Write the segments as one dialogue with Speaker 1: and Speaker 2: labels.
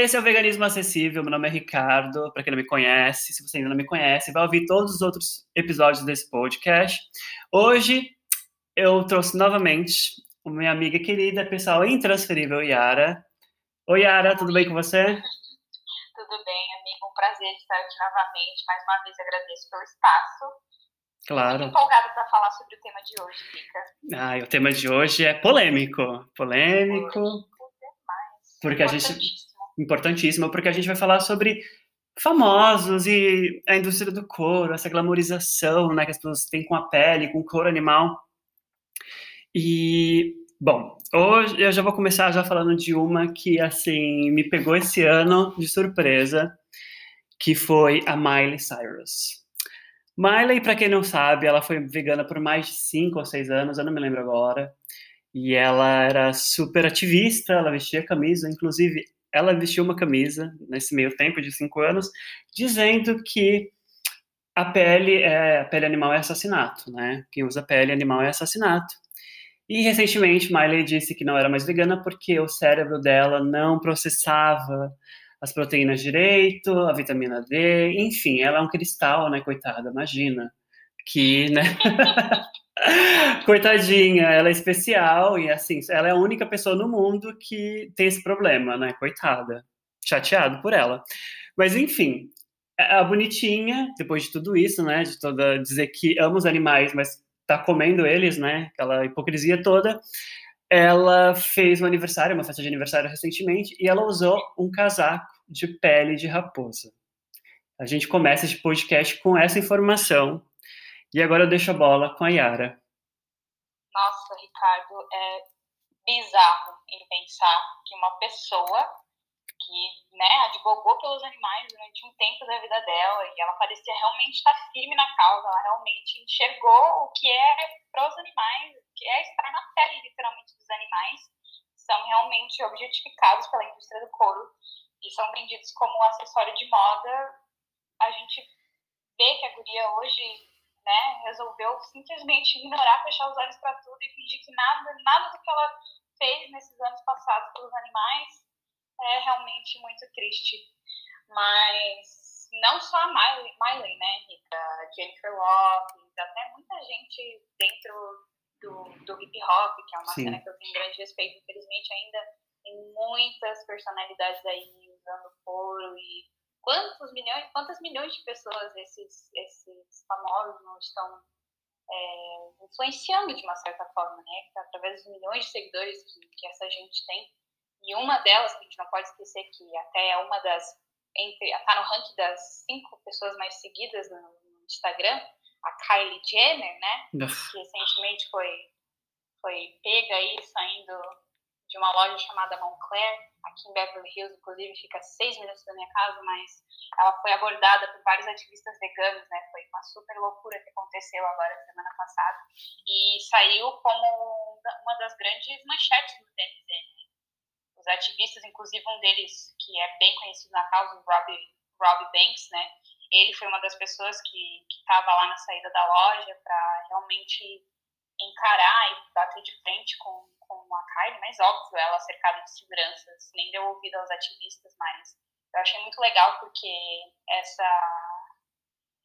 Speaker 1: Esse é o Veganismo Acessível. Meu nome é Ricardo. Para quem não me conhece, se você ainda não me conhece, vai ouvir todos os outros episódios desse podcast. Hoje eu trouxe novamente minha amiga querida, pessoal intransferível, Yara. Oi, Yara, tudo bem com você?
Speaker 2: Tudo bem, amigo. Um prazer estar aqui novamente. Mais uma vez agradeço pelo espaço.
Speaker 1: Claro.
Speaker 2: Estou empolgada para falar sobre o tema de hoje, Rica.
Speaker 1: Ah, o tema de hoje é polêmico. Polêmico. Porque a gente importantíssimo, porque a gente vai falar sobre famosos e a indústria do couro, essa glamorização né, que as pessoas têm com a pele, com o couro animal. E, bom, hoje eu já vou começar já falando de uma que, assim, me pegou esse ano de surpresa, que foi a Miley Cyrus. Miley, para quem não sabe, ela foi vegana por mais de 5 ou 6 anos, eu não me lembro agora. E ela era super ativista, ela vestia camisa, inclusive ela vestiu uma camisa nesse meio tempo de cinco anos, dizendo que a pele é a pele animal é assassinato, né? Quem usa pele animal é assassinato. E recentemente Miley disse que não era mais vegana porque o cérebro dela não processava as proteínas direito, a vitamina D, enfim, ela é um cristal, né, coitada, imagina. Que, né? Coitadinha, ela é especial e assim, ela é a única pessoa no mundo que tem esse problema, né? Coitada. Chateado por ela. Mas enfim, a bonitinha, depois de tudo isso, né? De toda dizer que ama os animais, mas tá comendo eles, né? Aquela hipocrisia toda. Ela fez um aniversário, uma festa de aniversário recentemente, e ela usou um casaco de pele de raposa. A gente começa esse podcast com essa informação e agora eu deixo a bola com a Yara.
Speaker 2: Nossa, Ricardo, é bizarro em pensar que uma pessoa que né, advogou pelos animais durante um tempo da vida dela e ela parecia realmente estar firme na causa, ela realmente enxergou o que é para os animais, o que é estar na pele, literalmente, dos animais, são realmente objetificados pela indústria do couro e são vendidos como acessório de moda. A gente vê que a guria hoje né, resolveu simplesmente ignorar, fechar os olhos para tudo e fingir que nada, nada do que ela fez nesses anos passados pelos animais é realmente muito triste. Mas não só a Miley, Miley né, Rita? Jennifer Lopez, até muita gente dentro do, do hip hop, que é uma Sim. cena que eu tenho grande respeito, infelizmente ainda tem muitas personalidades aí usando couro e quantos milhões, quantas milhões de pessoas esses, esses famosos não estão é, influenciando de uma certa forma, né? Através dos milhões de seguidores que, que essa gente tem. E uma delas, que a gente não pode esquecer que até é uma das, entre, tá no ranking das cinco pessoas mais seguidas no, no Instagram, a Kylie Jenner, né? que recentemente foi, foi pega aí saindo de uma loja chamada Montclair, aqui em Beverly Hills, inclusive fica seis minutos da minha casa, mas ela foi abordada por vários ativistas veganos, né? Foi uma super loucura que aconteceu agora semana passada e saiu como uma das grandes manchetes do TMZ. Né? Os ativistas, inclusive um deles que é bem conhecido na causa, o Robbie, Robbie Banks, né? Ele foi uma das pessoas que estava lá na saída da loja para realmente encarar e bater de frente com com a Kylie, mas óbvio, ela cercada de seguranças, nem deu ouvido aos ativistas, mas eu achei muito legal porque essa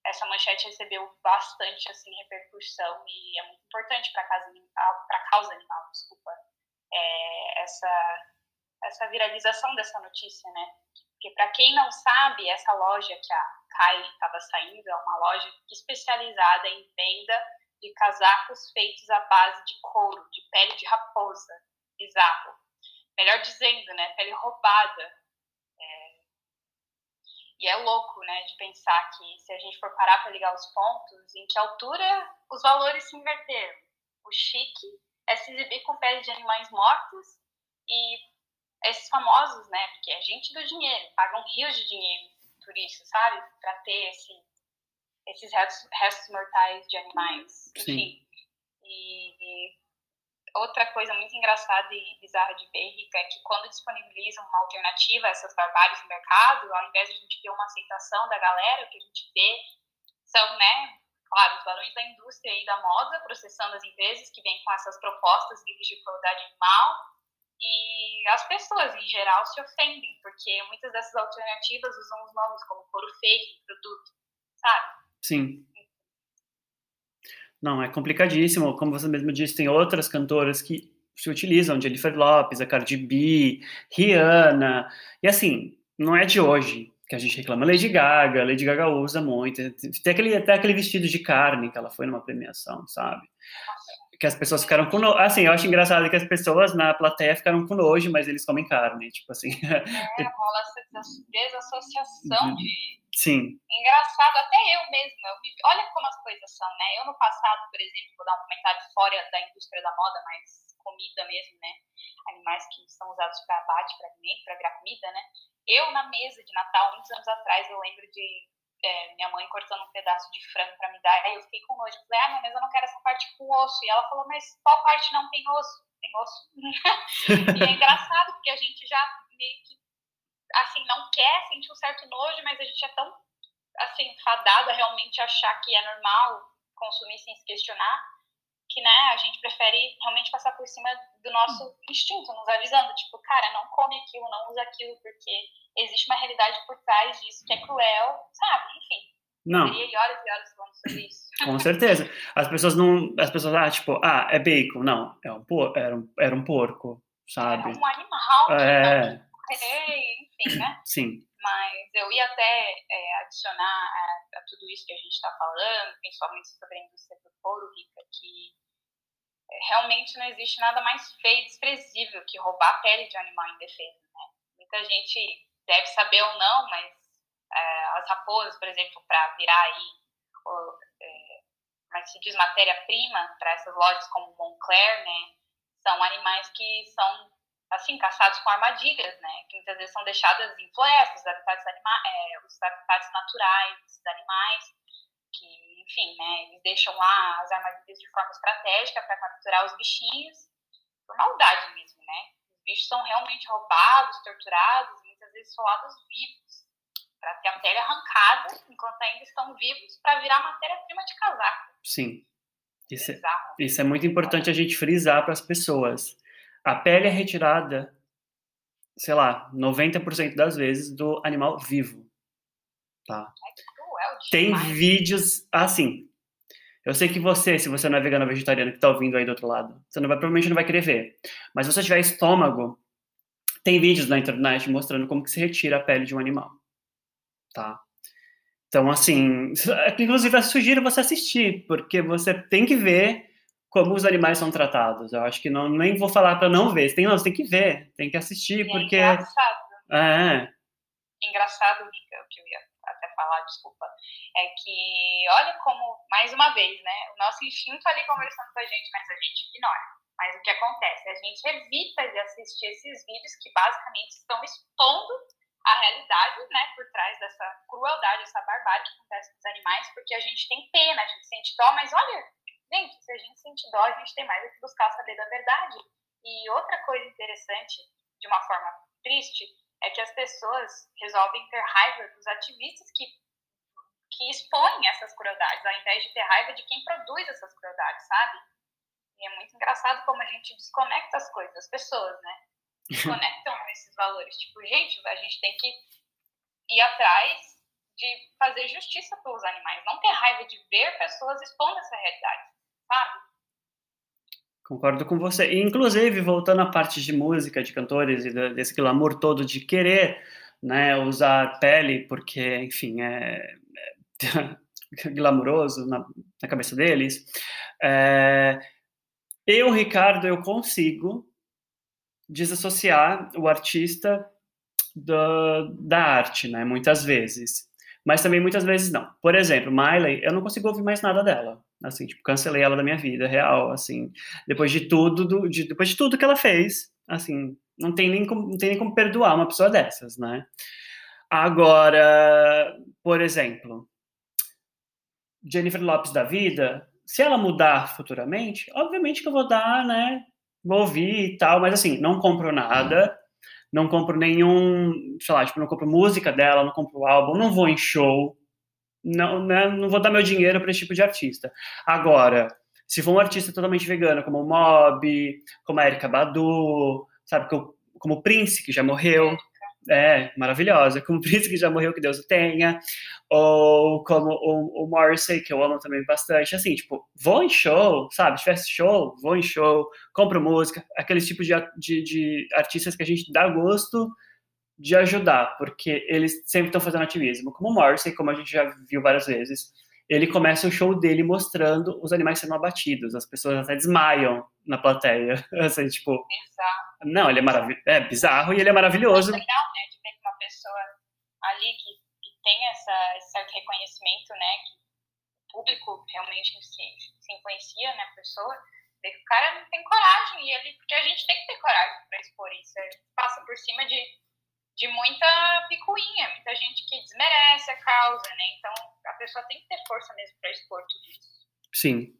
Speaker 2: essa manchete recebeu bastante assim repercussão e é muito importante para a causa animal, desculpa, é, essa essa viralização dessa notícia, né? Porque para quem não sabe, essa loja que a Kylie estava saindo é uma loja especializada em venda de casacos feitos à base de couro, de pele de raposa. Bizarro. Melhor dizendo, né? Pele roubada. É... E é louco, né? De pensar que se a gente for parar para ligar os pontos, em que altura os valores se inverteram. O chique é se exibir com pele de animais mortos e esses famosos, né? Porque é gente do dinheiro, pagam rios de dinheiro por isso, sabe? Para ter esse esses restos, restos mortais de animais, enfim. E, e, outra coisa muito engraçada e bizarra de ver, Rica, é que quando disponibilizam uma alternativa a essas barbáries no mercado, ao invés de a gente ver uma aceitação da galera, o que a gente vê são, né, claro, os barões da indústria e da moda processando as empresas que vêm com essas propostas livres de crueldade animal E as pessoas, em geral, se ofendem, porque muitas dessas alternativas usam os nomes como couro fake, produto, sabe?
Speaker 1: Sim. Não, é complicadíssimo. Como você mesmo disse, tem outras cantoras que se utilizam, Jennifer Lopez, a Cardi B, Rihanna. E assim, não é de hoje que a gente reclama. Lady Gaga, Lady Gaga usa muito. Tem aquele, até aquele vestido de carne que ela foi numa premiação, sabe? Que as pessoas ficaram com nojo. Assim, eu acho engraçado que as pessoas na plateia ficaram com nojo, mas eles comem carne, tipo assim.
Speaker 2: É, rola essa desassociação uhum. de.
Speaker 1: Sim.
Speaker 2: Engraçado, até eu mesma. Eu. Olha como as coisas são, né? Eu no passado, por exemplo, vou dar um comentário fora da indústria da moda, mas comida mesmo, né? Animais que são usados para abate, para alimento, para virar comida, né? Eu, na mesa de Natal, muitos anos atrás, eu lembro de é, minha mãe cortando um pedaço de frango para me dar. Aí eu fiquei com nojo. Falei, ah, mas eu não quero essa parte com osso. E ela falou, mas qual parte não tem osso? Tem osso. e é engraçado, porque a gente já meio que, assim, não quer sentir um certo nojo, mas a gente é tão, assim, fadado a realmente achar que é normal consumir sem se questionar, que, né, a gente prefere realmente passar por cima do nosso instinto, nos avisando, tipo, cara, não come aquilo, não usa aquilo, porque existe uma realidade por trás disso que é cruel, sabe? Enfim.
Speaker 1: Não.
Speaker 2: Horas e horas falando sobre isso.
Speaker 1: Com certeza. As pessoas não. As pessoas, ah, tipo, ah, é bacon. Não, é um por, era, um, era um porco, sabe?
Speaker 2: Era um animal.
Speaker 1: É.
Speaker 2: enfim, né?
Speaker 1: Sim.
Speaker 2: Mas eu ia até é, adicionar a, a, tudo isso que a gente está falando, principalmente sobre a indústria do couro, Rica, que é, realmente não existe nada mais feio e desprezível que roubar a pele de um animal indefeso, né? Muita gente deve saber ou não, mas é, as raposas, por exemplo, para virar aí, ou, é, é que se diz, matéria-prima para essas lojas como Montclair, né, são animais que são, assim, caçados com armadilhas, né, que muitas vezes são deixadas em florestas, os habitats, anima é, os habitats naturais desses animais, que, enfim, né, eles deixam lá as armadilhas de forma estratégica para capturar os bichinhos, por maldade mesmo, né, os bichos são realmente roubados, torturados, muitas vezes solados vivos, para ter a pele arrancada enquanto ainda estão vivos, para virar matéria-prima de casaco.
Speaker 1: Sim. Isso é, isso é muito importante a gente frisar para as pessoas. A pele é retirada, sei lá, 90% das vezes do animal vivo. Tá? Tem vídeos assim. Eu sei que você, se você não é vegano ou vegetariano que está ouvindo aí do outro lado, você não vai, provavelmente não vai querer ver. Mas se você tiver estômago, tem vídeos na internet mostrando como que se retira a pele de um animal, tá? Então, assim, inclusive eu sugiro você assistir, porque você tem que ver como os animais são tratados. Eu acho que não nem vou falar para não ver, você tem, não, você tem que ver, tem que assistir, porque...
Speaker 2: É engraçado.
Speaker 1: É.
Speaker 2: Engraçado, Rica, o que eu ia até falar, desculpa, é que olha como, mais uma vez, né, o nosso instinto ali conversando com a gente, mas a gente ignora. Mas o que acontece? A gente evita de assistir esses vídeos que basicamente estão expondo a realidade, né, por trás dessa crueldade, essa barbárie que acontece com os animais, porque a gente tem pena, a gente sente dó, mas olha, gente, se a gente sente dó, a gente tem mais que buscar saber da verdade. E outra coisa interessante, de uma forma triste, é que as pessoas resolvem ter raiva dos ativistas que, que expõem essas crueldades, ao invés de ter raiva de quem produz essas crueldades, sabe? E é muito engraçado como a gente desconecta as coisas, as pessoas, né? Desconectam esses valores. Tipo, gente, a gente tem que ir atrás de fazer justiça pelos animais, não ter raiva de ver pessoas expondo essa realidade, sabe?
Speaker 1: Concordo com você. Inclusive, voltando à parte de música, de cantores e desse glamour todo de querer né, usar pele, porque, enfim, é, é glamuroso na, na, cabeça deles. É, eu, Ricardo, eu consigo desassociar o artista da, da arte, né? Muitas vezes. Mas também muitas vezes não. Por exemplo, Miley, eu não consigo ouvir mais nada dela. Assim, tipo, cancelei ela da minha vida, real, assim. Depois de tudo, do, de, depois de tudo que ela fez, assim, não tem nem como, não tem nem como perdoar uma pessoa dessas, né? Agora, por exemplo, Jennifer Lopes da vida, se ela mudar futuramente, obviamente que eu vou dar, né? Vou ouvir e tal, mas assim, não compro nada, não compro nenhum, sei lá, tipo, não compro música dela, não compro álbum, não vou em show, não, né, não vou dar meu dinheiro para esse tipo de artista. Agora, se for um artista totalmente vegano, como o Mob, como a Erika Badu, sabe, como Prince, que já morreu. É, maravilhosa. Como Prince, que já morreu, que Deus o tenha. Ou como o, o Morrissey, que eu amo também bastante. Assim, tipo, vou em show, sabe? Se tivesse show, vou em show, compro música. Aqueles tipos de, de, de artistas que a gente dá gosto de ajudar, porque eles sempre estão fazendo ativismo. Como o Morrissey, como a gente já viu várias vezes ele começa o show dele mostrando os animais sendo abatidos. As pessoas até desmaiam na plateia. Assim, tipo.
Speaker 2: Bizarro.
Speaker 1: Não, ele é maravilhoso. É bizarro e ele é maravilhoso.
Speaker 2: É legal, né? De ver uma pessoa ali que, que tem essa, esse certo reconhecimento, né? Que o público realmente se, se influencia na pessoa. Ver que o cara não tem coragem. E ele, porque a gente tem que ter coragem para expor isso. Ele passa por cima de de muita picuinha, muita gente que desmerece a causa, né? Então a pessoa tem que ter força mesmo para expor tudo isso.
Speaker 1: Sim.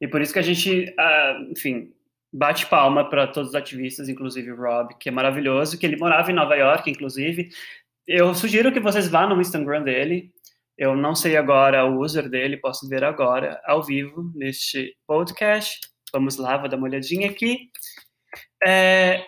Speaker 1: E por isso que a gente, uh, enfim, bate palma para todos os ativistas, inclusive o Rob, que é maravilhoso, que ele morava em Nova York, inclusive. Eu sugiro que vocês vá no Instagram dele. Eu não sei agora o user dele, posso ver agora, ao vivo, neste podcast. Vamos lá, vou dar uma olhadinha aqui. É...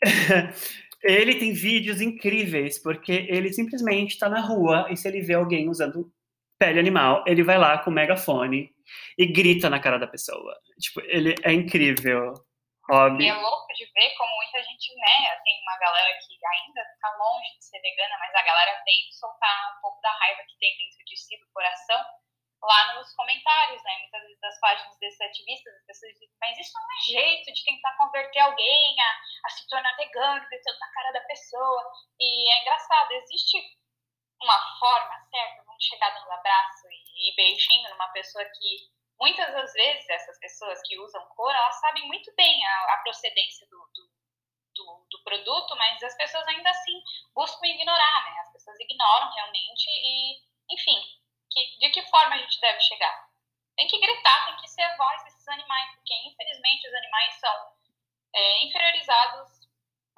Speaker 1: Ele tem vídeos incríveis, porque ele simplesmente está na rua e se ele vê alguém usando pele animal, ele vai lá com o megafone e grita na cara da pessoa. Tipo, ele é incrível.
Speaker 2: Hobby. É louco de ver como muita gente, né, tem uma galera que ainda está longe de ser vegana, mas a galera tem que soltar um pouco da raiva que tem dentro de si, do coração, lá nos comentários, né? Muitas vezes das páginas desses ativistas, as pessoas dizem, mas isso não é jeito de tentar converter alguém a, a se tornar vegano, gritando na cara da pessoa. E é engraçado, existe uma forma certa, vamos chegar dando abraço e, e beijinho numa pessoa que muitas das vezes essas pessoas que usam cor, elas sabem muito bem a, a procedência do, do, do, do, produto, mas as pessoas ainda assim buscam ignorar, né? As pessoas ignoram realmente e, enfim, que, de que forma a gente deve chegar? Tem que gritar, tem que ser a voz desses animais, porque infelizmente os animais são é, inferiorizados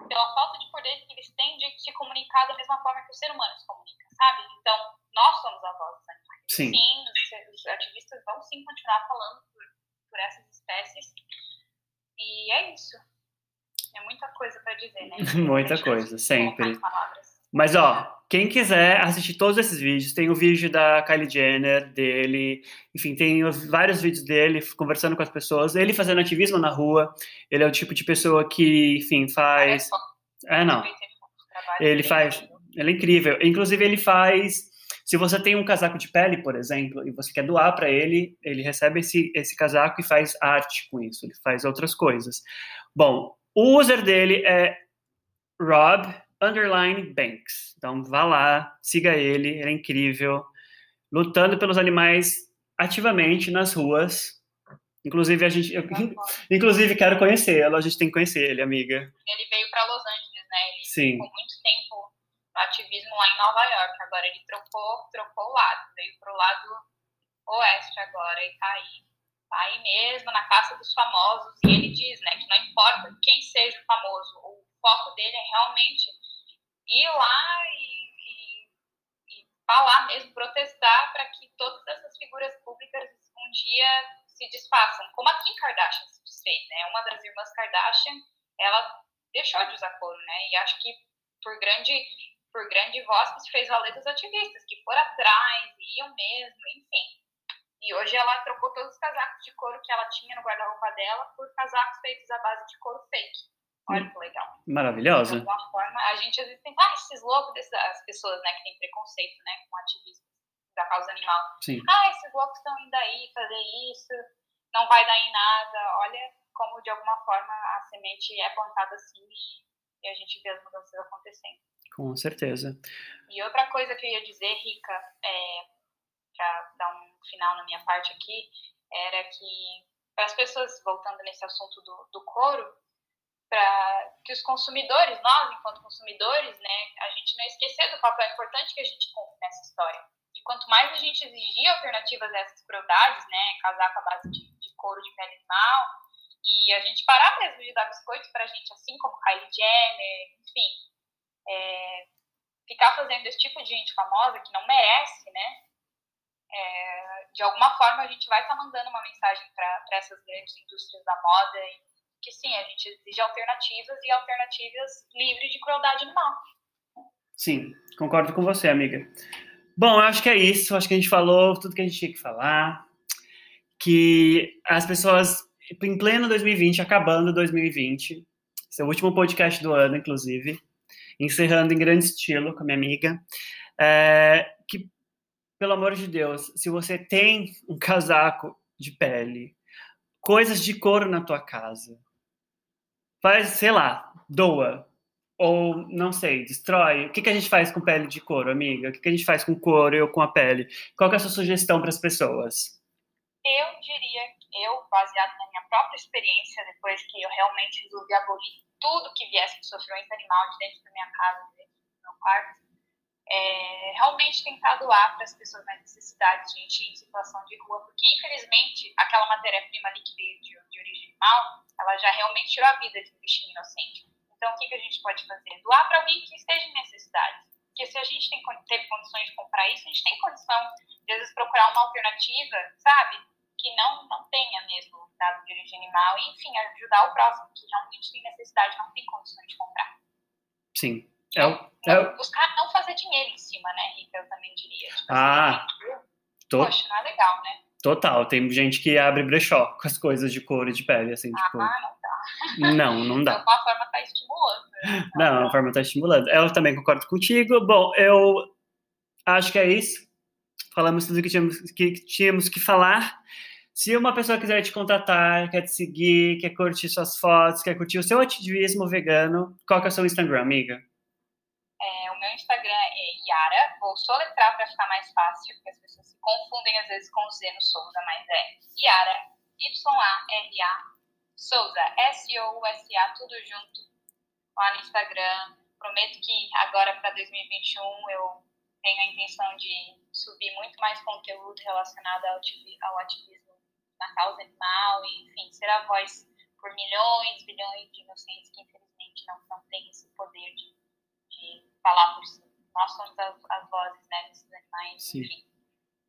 Speaker 2: pela falta de poder que eles têm de se comunicar da mesma forma que o ser humano se comunica, sabe? Então, nós somos a voz dos animais.
Speaker 1: Sim.
Speaker 2: sim os, os, ativistas vão sim continuar falando por, por essas espécies. E é isso. É muita coisa para dizer, né?
Speaker 1: muita coisa, sempre. Mas, ó, quem quiser assistir todos esses vídeos, tem o vídeo da Kylie Jenner, dele, enfim, tem vários vídeos dele conversando com as pessoas, ele fazendo ativismo na rua. Ele é o tipo de pessoa que, enfim, faz. É, não. Ele faz. Ele é incrível. Inclusive, ele faz. Se você tem um casaco de pele, por exemplo, e você quer doar para ele, ele recebe esse, esse casaco e faz arte com isso. Ele faz outras coisas. Bom, o user dele é Rob underline Banks. Então vá lá, siga ele, ele é incrível, lutando pelos animais ativamente nas ruas. Inclusive a gente, eu, inclusive quero conhecê-lo, a gente tem que conhecer ele, amiga.
Speaker 2: Ele veio para Los Angeles, né? Ele
Speaker 1: Sim.
Speaker 2: ficou muito tempo no ativismo lá em Nova York. Agora ele trocou, trocou o lado, veio pro lado oeste agora e tá aí. Tá aí mesmo, na caça dos famosos. E ele diz, né, que não importa quem seja o famoso, o foco dele é realmente ir lá e, e, e falar mesmo, protestar para que todas essas figuras públicas um dia se desfaçam, como a Kim Kardashian se desfez, né? Uma das irmãs Kardashian, ela deixou de usar couro, né? E acho que por grande por grande voz que se fez valer dos ativistas, que foram atrás, iam mesmo, enfim. E hoje ela trocou todos os casacos de couro que ela tinha no guarda-roupa dela por casacos feitos à base de couro fake. Olha que legal.
Speaker 1: Maravilhosa.
Speaker 2: De alguma forma, a gente às vezes pensa, ah, esses loucos, dessas pessoas né, que têm preconceito né, com ativismo da causa animal.
Speaker 1: Sim.
Speaker 2: Ah, esses loucos estão indo aí fazer isso, não vai dar em nada. Olha como, de alguma forma, a semente é plantada assim e, e a gente vê as mudanças acontecendo.
Speaker 1: Com certeza.
Speaker 2: E outra coisa que eu ia dizer, Rica, é, para dar um final na minha parte aqui, era que para as pessoas, voltando nesse assunto do, do couro, para que os consumidores, nós enquanto consumidores, né, a gente não esquecer do papel importante que a gente cumpre nessa história. E quanto mais a gente exigir alternativas a essas crueldades, né, com a base de, de couro de pele animal, e a gente parar mesmo de dar biscoitos para a gente, assim como Kylie Jenner, enfim, é, ficar fazendo esse tipo de gente famosa que não merece, né, é, de alguma forma a gente vai estar tá mandando uma mensagem para essas grandes indústrias da moda e que sim, a gente exige alternativas e alternativas livres de crueldade animal.
Speaker 1: Sim, concordo com você, amiga. Bom, eu acho que é isso. Acho que a gente falou tudo que a gente tinha que falar. Que as pessoas, em pleno 2020, acabando 2020, esse é o último podcast do ano, inclusive, encerrando em grande estilo com a minha amiga, é, que, pelo amor de Deus, se você tem um casaco de pele, coisas de couro na tua casa, faz, sei lá, doa, ou, não sei, destrói. O que, que a gente faz com pele de couro, amiga? O que, que a gente faz com couro ou com a pele? Qual é a sua sugestão para as pessoas?
Speaker 2: Eu diria, eu, baseado na minha própria experiência, depois que eu realmente resolvi abolir tudo que viesse de sofrimento animal de dentro da minha casa, de dentro do meu quarto, realmente tentar doar para as pessoas mais necessidades, gente em situação de rua, porque infelizmente aquela matéria-prima ali que veio de, de origem animal, ela já realmente tirou a vida de um bichinho inocente. Então, o que, que a gente pode fazer? Doar para alguém que esteja em necessidade. Porque se a gente tem, teve condições de comprar isso, a gente tem condição de, às vezes, procurar uma alternativa, sabe? Que não, não tenha mesmo dado de origem animal. E, enfim, ajudar o próximo que realmente tem necessidade, não tem condições de comprar.
Speaker 1: Sim. É é.
Speaker 2: Buscar não fazer dinheiro em cima, né, Rica? Eu também diria. Tipo,
Speaker 1: ah,
Speaker 2: assim, tô... Poxa, não é legal, né?
Speaker 1: Total. Tem gente que abre brechó com as coisas de couro e de pele, assim,
Speaker 2: ah,
Speaker 1: tipo...
Speaker 2: não dá.
Speaker 1: Não, não dá.
Speaker 2: Então, a forma tá estimulando. Né?
Speaker 1: Não, a forma tá estimulando. Eu também concordo contigo. Bom, eu acho que é isso. Falamos tudo que tínhamos que, tínhamos que falar. Se uma pessoa quiser te contatar, quer te seguir, quer curtir suas fotos, quer curtir o seu ativismo vegano, qual que é o seu Instagram, amiga?
Speaker 2: Instagram é Yara. Vou soletrar para ficar mais fácil, porque as pessoas se confundem às vezes com o Z no Souza, mas é Yara, Y-A-R-A, Souza, S-O-U-S-A, tudo junto, lá no Instagram. Prometo que agora para 2021 eu tenho a intenção de subir muito mais conteúdo relacionado ao ativismo na causa animal, e, enfim, ser a voz por milhões, bilhões de inocentes que infelizmente não, não têm esse poder de, de falar por si. Nós somos as, as vozes né, desses animais, Sim. enfim.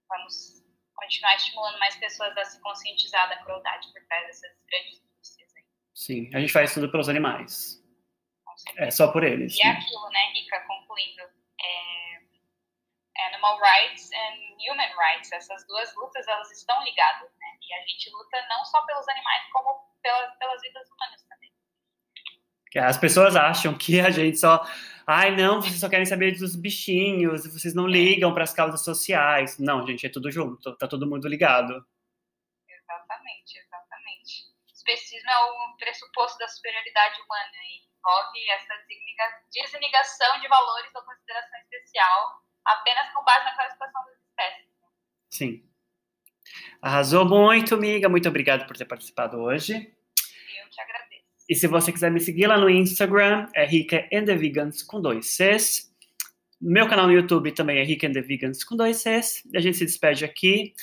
Speaker 2: Vamos continuar estimulando mais pessoas a se conscientizar da crueldade por trás dessas grandes
Speaker 1: Sim, a gente faz tudo pelos animais. É só por eles.
Speaker 2: E é aquilo, né, Rica, concluindo. É, animal rights and human rights, essas duas lutas, elas estão ligadas, né? E a gente luta não só pelos animais, como pelas, pelas vidas humanas também.
Speaker 1: As pessoas acham que a gente só. Ai, não, vocês só querem saber dos bichinhos, vocês não ligam para as causas sociais. Não, gente, é tudo junto, tá todo mundo ligado.
Speaker 2: Exatamente, exatamente especismo é o pressuposto da superioridade humana e envolve essa desligação de valores ou consideração especial apenas com base na classificação das espécies.
Speaker 1: Sim. Arrasou muito, amiga. Muito obrigado por ter participado hoje.
Speaker 2: Eu te agradeço.
Speaker 1: E se você quiser me seguir lá no Instagram, é Rica and the Vegans com dois Cs. Meu canal no YouTube também é Rica and the Vegans com dois Cs. A gente se despede aqui.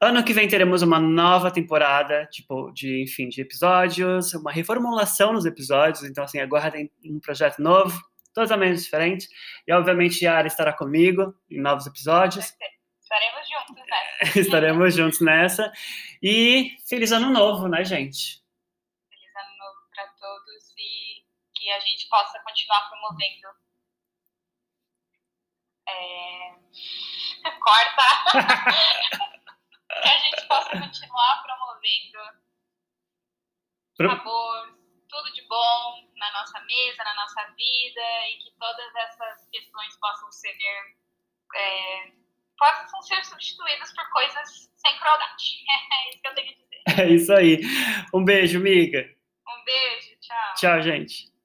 Speaker 1: Ano que vem teremos uma nova temporada, tipo, de, enfim, de episódios, uma reformulação nos episódios, então, assim, aguardem um projeto novo, totalmente diferente, e, obviamente, Yara estará comigo em novos episódios.
Speaker 2: Estaremos juntos nessa.
Speaker 1: Estaremos juntos nessa, e feliz ano novo, né, gente?
Speaker 2: Que a gente possa continuar promovendo é... Corta! que a gente possa continuar promovendo Pro... sabor, tudo de bom na nossa mesa, na nossa vida e que todas essas questões possam ser é, possam ser substituídas por coisas sem crueldade. É isso que eu tenho a dizer.
Speaker 1: É isso aí. Um beijo, amiga.
Speaker 2: Um beijo, tchau.
Speaker 1: Tchau, gente.